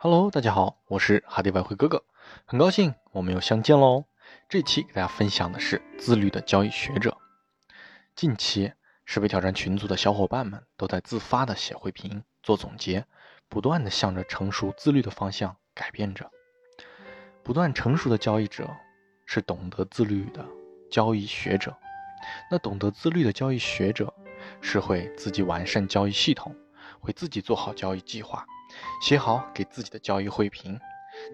Hello，大家好，我是哈迪外汇哥哥，很高兴我们又相见喽。这期给大家分享的是自律的交易学者。近期，十倍挑战群组的小伙伴们都在自发的写回评、做总结，不断的向着成熟自律的方向改变着。不断成熟的交易者是懂得自律的交易学者。那懂得自律的交易学者是会自己完善交易系统，会自己做好交易计划。写好给自己的交易汇评，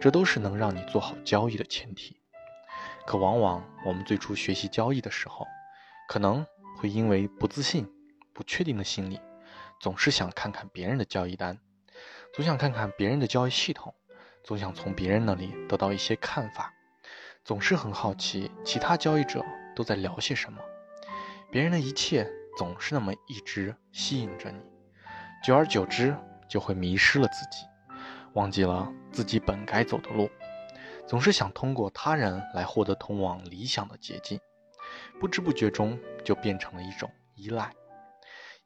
这都是能让你做好交易的前提。可往往我们最初学习交易的时候，可能会因为不自信、不确定的心理，总是想看看别人的交易单，总想看看别人的交易系统，总想从别人那里得到一些看法，总是很好奇其他交易者都在聊些什么，别人的一切总是那么一直吸引着你，久而久之。就会迷失了自己，忘记了自己本该走的路，总是想通过他人来获得通往理想的捷径，不知不觉中就变成了一种依赖。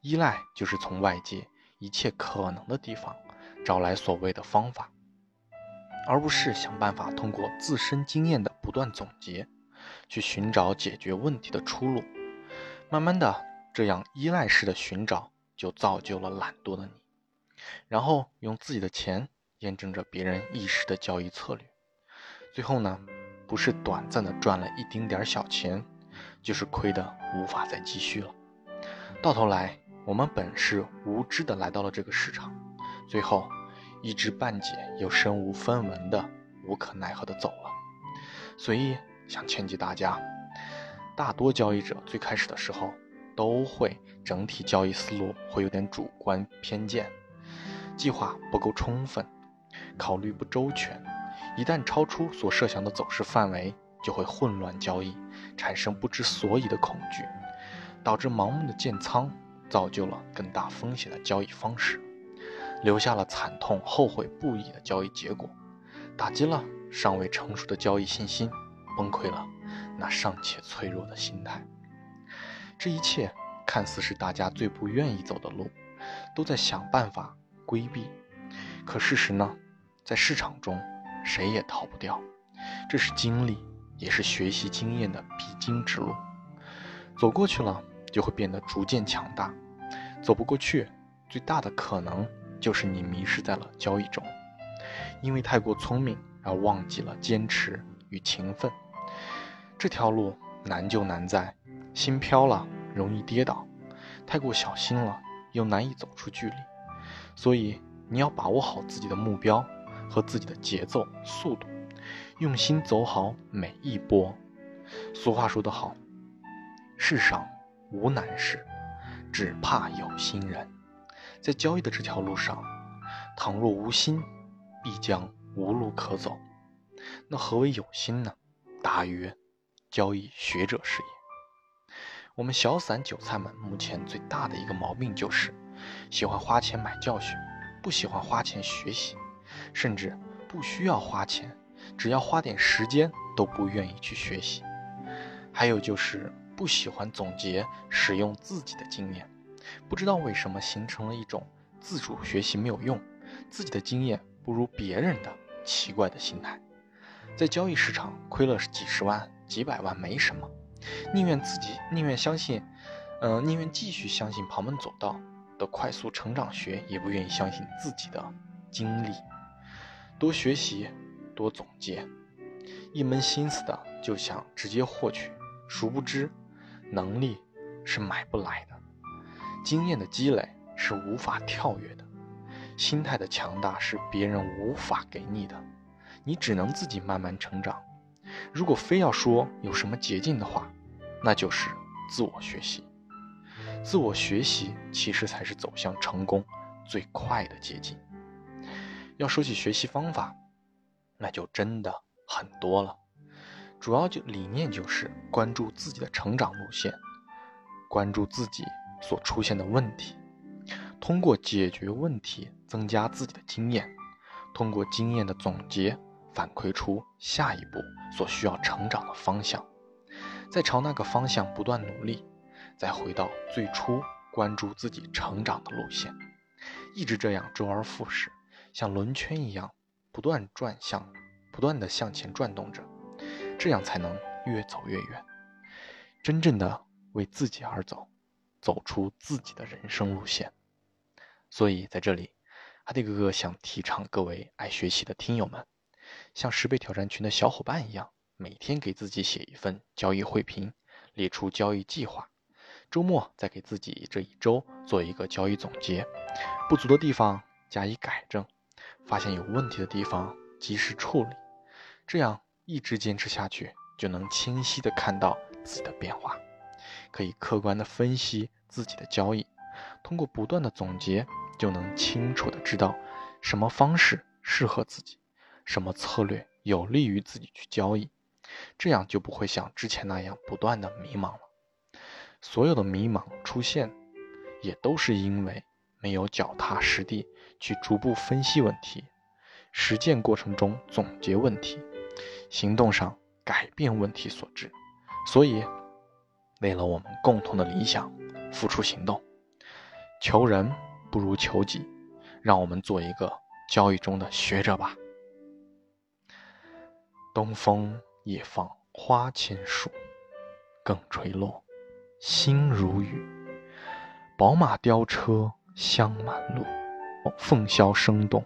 依赖就是从外界一切可能的地方找来所谓的方法，而不是想办法通过自身经验的不断总结，去寻找解决问题的出路。慢慢的，这样依赖式的寻找就造就了懒惰的你。然后用自己的钱验证着别人一时的交易策略，最后呢，不是短暂的赚了一丁点小钱，就是亏的无法再继续了。到头来，我们本是无知的来到了这个市场，最后一知半解又身无分文的无可奈何的走了。所以想劝诫大家，大多交易者最开始的时候都会整体交易思路会有点主观偏见。计划不够充分，考虑不周全，一旦超出所设想的走势范围，就会混乱交易，产生不知所以的恐惧，导致盲目的建仓，造就了更大风险的交易方式，留下了惨痛后悔不已的交易结果，打击了尚未成熟的交易信心，崩溃了那尚且脆弱的心态。这一切看似是大家最不愿意走的路，都在想办法。规避，可事实呢，在市场中，谁也逃不掉。这是经历，也是学习经验的必经之路。走过去了，就会变得逐渐强大；走不过去，最大的可能就是你迷失在了交易中，因为太过聪明而忘记了坚持与勤奋。这条路难就难在心飘了，容易跌倒；太过小心了，又难以走出距离。所以你要把握好自己的目标和自己的节奏、速度，用心走好每一波。俗话说得好，世上无难事，只怕有心人。在交易的这条路上，倘若无心，必将无路可走。那何为有心呢？答曰交易学者是也。我们小散韭菜们目前最大的一个毛病就是。喜欢花钱买教训，不喜欢花钱学习，甚至不需要花钱，只要花点时间都不愿意去学习。还有就是不喜欢总结使用自己的经验，不知道为什么形成了一种自主学习没有用，自己的经验不如别人的奇怪的心态。在交易市场亏了几十万、几百万没什么，宁愿自己宁愿相信，嗯，宁愿继续相信旁门左道。的快速成长学也不愿意相信自己的经历，多学习，多总结，一门心思的就想直接获取，殊不知，能力是买不来的，经验的积累是无法跳跃的，心态的强大是别人无法给你的，你只能自己慢慢成长。如果非要说有什么捷径的话，那就是自我学习。自我学习其实才是走向成功最快的捷径。要说起学习方法，那就真的很多了。主要就理念就是关注自己的成长路线，关注自己所出现的问题，通过解决问题增加自己的经验，通过经验的总结反馈出下一步所需要成长的方向，再朝那个方向不断努力。再回到最初关注自己成长的路线，一直这样周而复始，像轮圈一样不断转向，不断的向前转动着，这样才能越走越远，真正的为自己而走，走出自己的人生路线。所以在这里，阿迪哥哥想提倡各位爱学习的听友们，像十倍挑战群的小伙伴一样，每天给自己写一份交易汇评，列出交易计划，周末再给自己这一周做一个交易总结，不足的地方加以改正，发现有问题的地方及时处理，这样一直坚持下去，就能清晰的看到自己的变化，可以客观的分析自己的交易，通过不断的总结。就能清楚的知道什么方式适合自己，什么策略有利于自己去交易，这样就不会像之前那样不断的迷茫了。所有的迷茫出现，也都是因为没有脚踏实地去逐步分析问题，实践过程中总结问题，行动上改变问题所致。所以，为了我们共同的理想，付出行动，求人。不如求己，让我们做一个交易中的学者吧。东风夜放花千树，更吹落，星如雨。宝马雕车香满路，凤箫声动，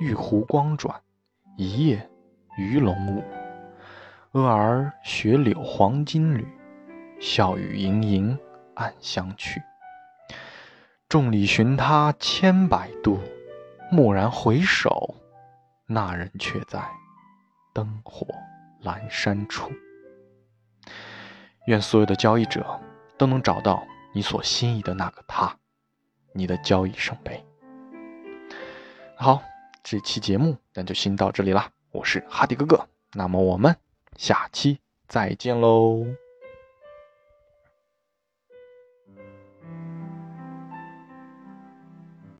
玉壶光转，一夜鱼龙舞。蛾儿雪柳黄金缕，笑语盈盈暗香去。众里寻他千百度，蓦然回首，那人却在灯火阑珊处。愿所有的交易者都能找到你所心仪的那个他，你的交易圣杯。好，这期节目咱就先到这里啦。我是哈迪哥哥，那么我们下期再见喽。